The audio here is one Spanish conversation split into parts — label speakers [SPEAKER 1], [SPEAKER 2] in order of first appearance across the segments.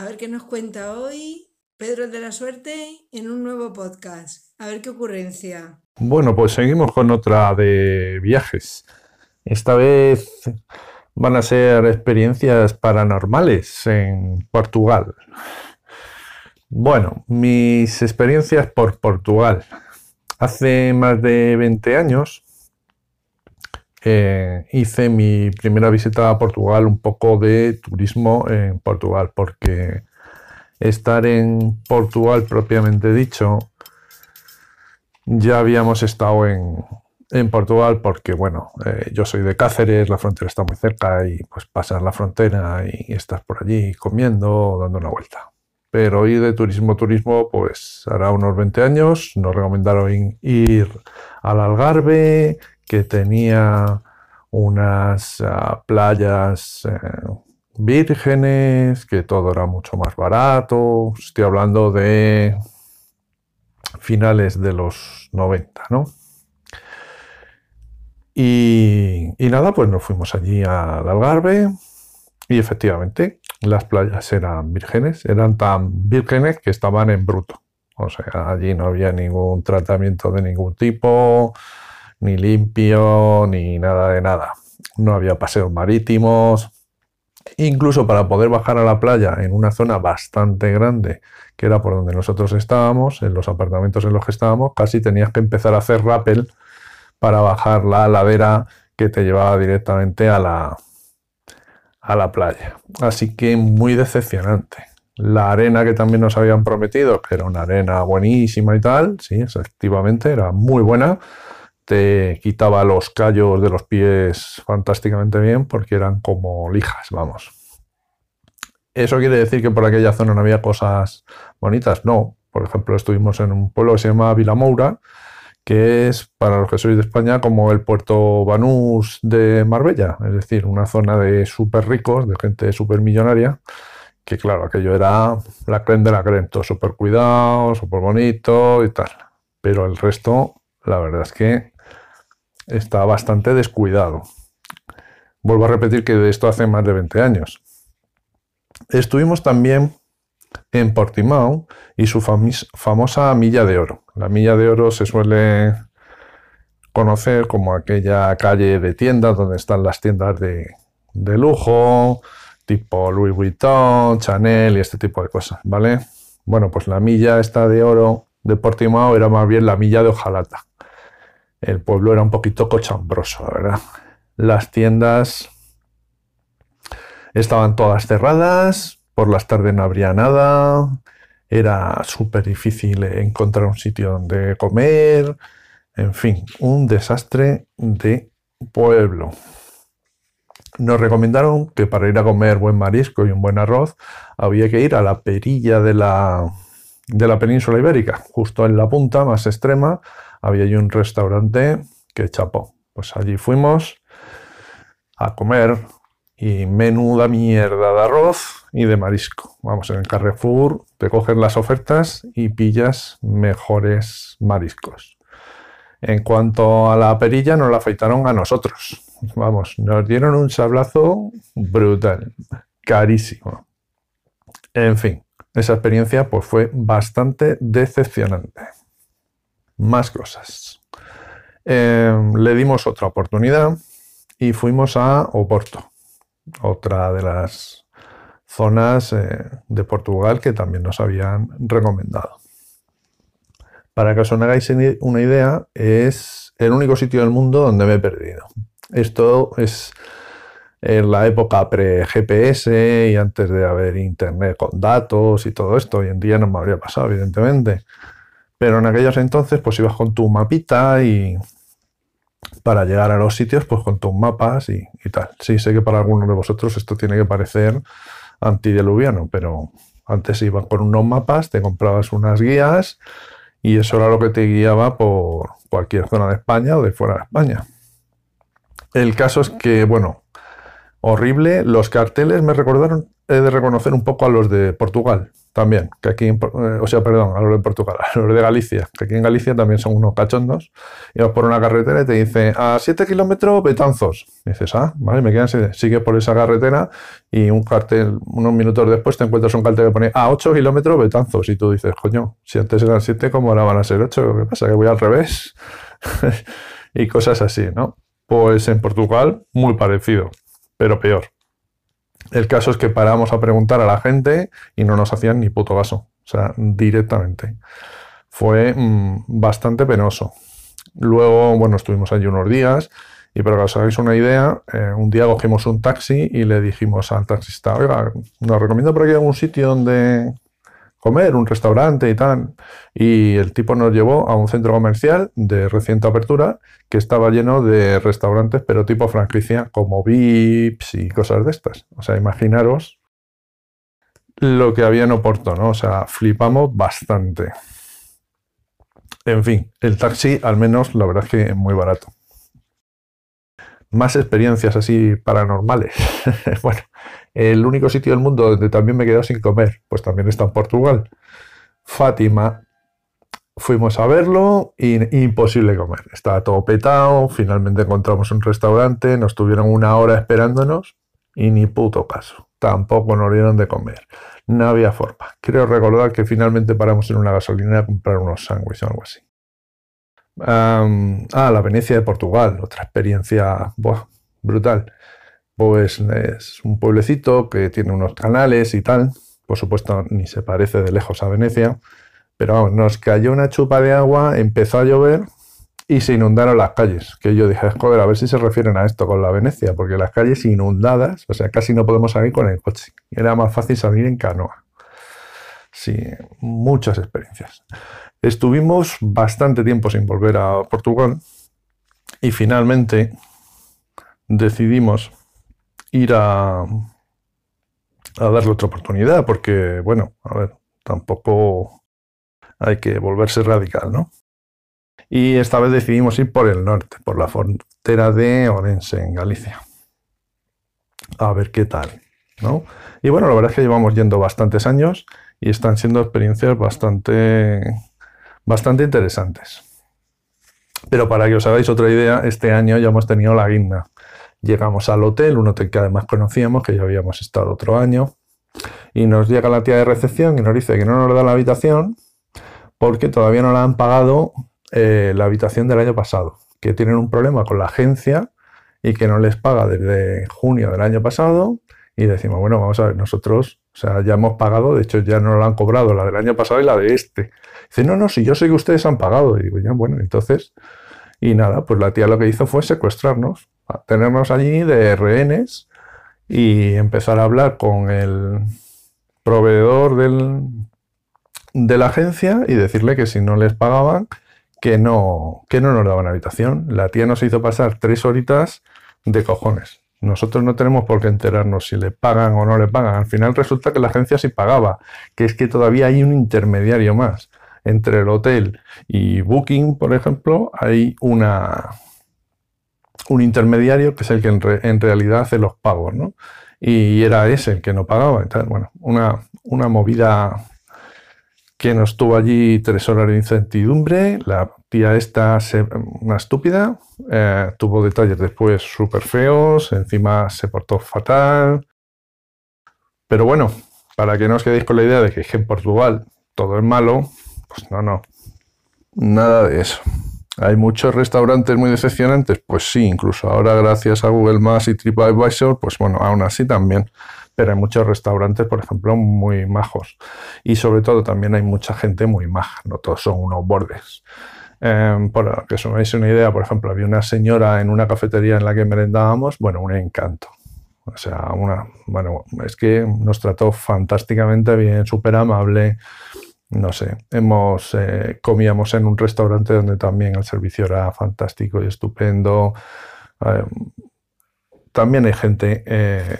[SPEAKER 1] A ver qué nos cuenta hoy Pedro de la Suerte en un nuevo podcast. A ver qué ocurrencia.
[SPEAKER 2] Bueno, pues seguimos con otra de viajes. Esta vez van a ser experiencias paranormales en Portugal. Bueno, mis experiencias por Portugal. Hace más de 20 años eh, hice mi primera visita a Portugal, un poco de turismo en Portugal, porque estar en Portugal propiamente dicho, ya habíamos estado en, Portugal porque, bueno, eh, yo soy de Cáceres, la frontera está muy cerca y pues pasas la frontera y estás por allí comiendo dando una vuelta. Pero ir de turismo turismo, pues hará unos 20 años, nos recomendaron ir al Algarve, que tenía unas ah, playas eh, vírgenes, que todo era mucho más barato. Estoy hablando de finales de los 90, ¿no? Y, y, nada, pues nos fuimos allí al Algarve y efectivamente las playas eran vírgenes, eran tan vírgenes que estaban en bruto. O sea, allí no había ningún tratamiento de ningún tipo, ni limpio, ni nada de nada. No había paseos marítimos. Incluso para poder bajar a la playa en una zona bastante grande, que era por donde nosotros estábamos, en los apartamentos en los que estábamos, casi tenías que empezar a hacer rappel para bajar la ladera que te llevaba directamente a la, a la playa. Así que muy decepcionante. La arena que también nos habían prometido, que era una arena buenísima y tal, sí, efectivamente, era muy buena, te quitaba los callos de los pies fantásticamente bien porque eran como lijas, vamos. ¿Eso quiere decir que por aquella zona no había cosas bonitas? No. Por ejemplo, estuvimos en un pueblo que se llama Vilamoura, que es, para los que sois de España, como el puerto Banús de Marbella, es decir, una zona de súper ricos, de gente súper millonaria, que claro, aquello era la creen de la creen, todo súper cuidado, súper bonito y tal. Pero el resto, la verdad es que está bastante descuidado. Vuelvo a repetir que de esto hace más de 20 años. Estuvimos también en Portimao y su famosa milla de oro. La milla de oro se suele conocer como aquella calle de tiendas donde están las tiendas de, de lujo, tipo Louis Vuitton, Chanel y este tipo de cosas, ¿vale? Bueno, pues la milla esta de oro de Portimao era más bien la milla de hojalata el pueblo era un poquito cochambroso, verdad. Las tiendas estaban todas cerradas, por las tardes no habría nada, era súper difícil encontrar un sitio donde comer, en fin, un desastre de pueblo. Nos recomendaron que para ir a comer buen marisco y un buen arroz había que ir a la perilla de la, de la península ibérica, justo en la punta más extrema, había allí un restaurante que chapó. Pues allí fuimos a comer y menuda mierda de arroz y de marisco. Vamos, en el Carrefour te coges las ofertas y pillas mejores mariscos. En cuanto a la perilla, nos la afeitaron a nosotros. Vamos, nos dieron un sablazo brutal, carísimo. En fin, esa experiencia pues fue bastante decepcionante más cosas. Em, le dimos otra oportunidad y fuimos a Oporto, otra de las zonas eh, de Portugal que también nos habían recomendado. Para que os hagáis una idea, es el único sitio del mundo donde me he perdido. Esto es en la época pre-GPS y antes de haber internet con datos y todo esto. Hoy en día no me habría pasado, evidentemente. Pero en aquellos entonces, pues ibas con tu mapita y para llegar a los sitios, pues con tus mapas y, tal. Sí, sé que para algunos de vosotros esto tiene que parecer antidiluviano, pero antes ibas con unos mapas, te comprabas unas guías y eso era lo que te guiaba por cualquier zona de España o de fuera de España. El caso es que, bueno, horrible. Los carteles me recordaron, de reconocer un poco a los de Portugal también, que aquí, eh, o sea, perdón, a los de Portugal, a los de Galicia, que aquí en Galicia también son unos cachondos. Y vas por una carretera y te dice, a 7 kilómetros, Betanzos. Dices, ah, vale, me quedan, sigue por esa carretera y un cartel, unos minutos después te encuentras un cartel que pone a 8 kilómetros, Betanzos. Y tú dices, coño, si antes eran 7, ¿cómo ahora van a ser 8? ¿Qué pasa? Que voy al revés. y cosas así, ¿no? Pues en Portugal, muy parecido, pero peor. El caso es que paramos a preguntar a la gente y no nos hacían ni puto caso. O sea, directamente. Fue mm, bastante penoso. Luego, bueno, estuvimos allí unos días y para que os hagáis una idea, eh, un día cogimos un taxi y le dijimos al taxista, oiga, nos recomiendo por aquí algún sitio donde comer, un restaurante y tal. Y el tipo nos llevó a un centro comercial de reciente apertura que estaba lleno de restaurantes, pero tipo franquicia, como VIPs y cosas de estas. O sea, imaginaros lo que había en Oporto, ¿no? O sea, flipamos bastante. En fin, el taxi, al menos, la verdad es que es muy barato. Más experiencias así paranormales. bueno, el único sitio del mundo donde también me he quedado sin comer, pues también está en Portugal. Fátima. Fuimos a verlo y imposible comer. Estaba todo petado. Finalmente encontramos un restaurante. Nos tuvieron una hora esperándonos y ni puto caso. Tampoco nos dieron de comer. No había forma. Creo recordar que finalmente paramos en una gasolinera a comprar unos sándwiches o algo así. ah, la Venecia de Portugal. Otra experiencia brutal pues es un pueblecito que tiene unos canales y tal. Por supuesto, ni se parece de lejos a Venecia. Pero vamos, nos cayó una chupa de agua, empezó a llover y se inundaron las calles. Que yo dije, joder, a ver si se refieren a esto con la Venecia, porque las calles inundadas, o sea, casi no podemos salir con el coche. Era más fácil salir en canoa. Sí, muchas experiencias. Estuvimos bastante tiempo sin volver a Portugal y finalmente decidimos ir a, darle otra oportunidad, porque, bueno, a ver, tampoco hay que volverse radical, ¿no? Y esta vez decidimos ir por el norte, por la frontera de Orense, en Galicia. A ver qué tal, ¿no? Y bueno, la verdad es que llevamos yendo bastantes años y están siendo experiencias bastante, bastante interesantes. Pero para que os hagáis otra idea, este año ya hemos tenido la guinda. Llegamos al hotel, un hotel que además conocíamos, que ya habíamos estado otro año, y nos llega la tía de recepción y nos dice que no nos da la habitación porque todavía no la han pagado eh, la habitación del año pasado, que tienen un problema con la agencia y que no les paga desde junio del año pasado. Y decimos, bueno, vamos a ver, nosotros, o sea, ya hemos pagado, de hecho ya no la han cobrado, la del año pasado y la de este. Dice, no, no, si yo sé que ustedes han pagado. Y digo, ya, bueno, entonces, y nada, pues la tía lo que hizo fue secuestrarnos tenernos allí de rehenes y empezar a hablar con el proveedor del, de la agencia y decirle que si no les pagaban, que no, que no nos daban habitación. La tía nos hizo pasar tres horitas de cojones. Nosotros no tenemos por qué enterarnos si le pagan o no le pagan. Al final resulta que la agencia sí pagaba, que es que todavía hay un intermediario más. Entre el hotel y Booking, por ejemplo, hay una, un intermediario que es el que en, realidad hace los pagos, ¿no? Y era ese el que no pagaba. Entonces, bueno, una, una movida que nos tuvo allí tres horas de incertidumbre. La tía esta, una estúpida, eh, tuvo detalles después súper feos, encima se portó fatal. Pero bueno, para que no os quedéis con la idea de que en Portugal todo es malo, pues no, no, nada de eso. ¿Hay muchos restaurantes muy decepcionantes? Pues sí, incluso ahora gracias a Google Maps y TripAdvisor, pues bueno, aún así también. Pero hay muchos restaurantes, por ejemplo, muy majos. Y sobre todo también hay mucha gente muy maja, no todos son unos bordes. Eh, para que os hagáis una idea, por ejemplo, había una señora en una cafetería en la que merendábamos, bueno, un encanto. O sea, una, bueno, es que nos trató fantásticamente bien, súper amable no sé, hemos, eh, comíamos en un restaurante donde también el servicio era fantástico y estupendo. Eh, también hay gente eh,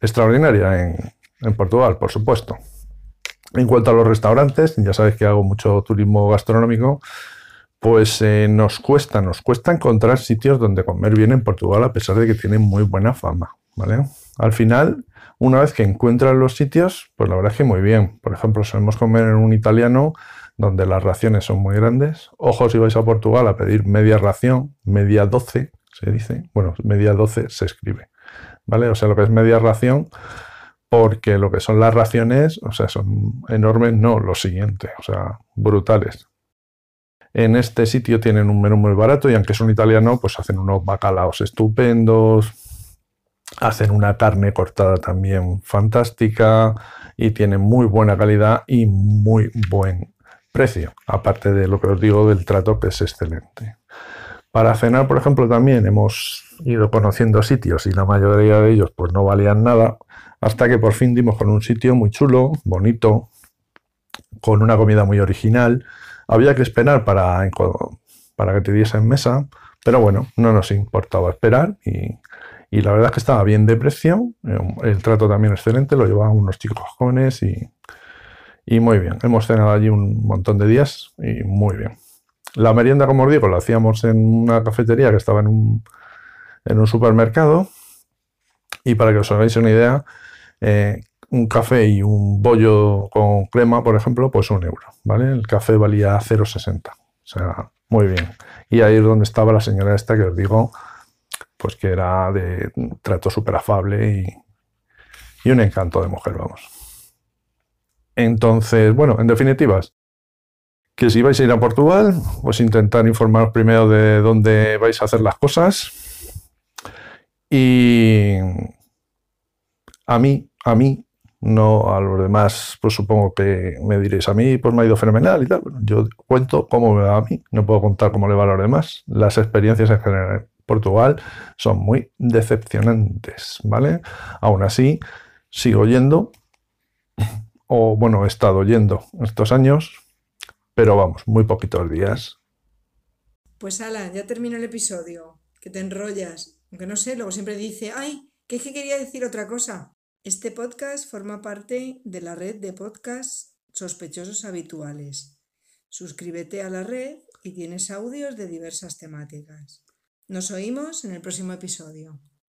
[SPEAKER 2] extraordinaria en, en, Portugal, por supuesto. En cuanto a los restaurantes, ya sabéis que hago mucho turismo gastronómico, pues nos cuesta, nos cuesta encontrar sitios donde comer bien en Portugal a pesar de que tienen muy buena fama, ¿vale? Al final, una vez que encuentras los sitios, pues la verdad es que muy bien. Por ejemplo, solemos comer en un italiano donde las raciones son muy grandes. Ojo si vais a Portugal a pedir media ración, media 12 se dice, bueno, media 12 se escribe, ¿vale? O sea, lo que es media ración, porque lo que son las raciones, o sea, son enormes, no, lo siguiente, o sea, brutales. En este sitio tienen un menú muy barato y aunque es un italiano, pues hacen unos bacalaos estupendos, hacen una carne cortada también fantástica y tienen muy buena calidad y muy buen precio, aparte de lo que os digo del trato que es excelente. Para cenar, por ejemplo, también hemos ido conociendo sitios y la mayoría de ellos pues no valían nada, hasta que por fin dimos con un sitio muy chulo, bonito, con una comida muy original había que esperar para, para que te diesen mesa, pero bueno, no nos importaba esperar y, la verdad es que estaba bien de precio, el trato también excelente, lo llevaban unos chicos jóvenes y, y muy bien. Hemos cenado allí un montón de días y muy bien. La merienda, como os digo, la hacíamos en una cafetería que estaba en un, en un supermercado. Y para que os hagáis una idea, eh, un café y un bollo con crema, por ejemplo, pues un euro, ¿vale? El café valía 0,60. O sea, muy bien. Y ahí es donde estaba la señora esta que os digo, pues que era de trato súper afable y, y un encanto de mujer, vamos. Entonces, bueno, en definitivas, que si vais a ir a Portugal, pues intentar informaros primero de dónde vais a hacer las cosas. Y a mí, a mí, no a los demás, pues supongo que me diréis, a mí pues me ha ido fenomenal y tal. yo cuento cómo me va a mí, no puedo contar cómo le va a los demás. Las experiencias en general en Portugal son muy decepcionantes, ¿vale? Aún así, sigo yendo, o bueno, he estado yendo estos años, pero vamos, muy poquitos días.
[SPEAKER 1] Pues ala, ya termino el episodio, que te enrollas, aunque no sé, luego siempre dice, ay, que es que quería decir otra cosa. Este podcast forma parte de la red de podcasts sospechosos habituales. Suscríbete a la red y tienes audios de diversas temáticas. Nos oímos en el próximo episodio.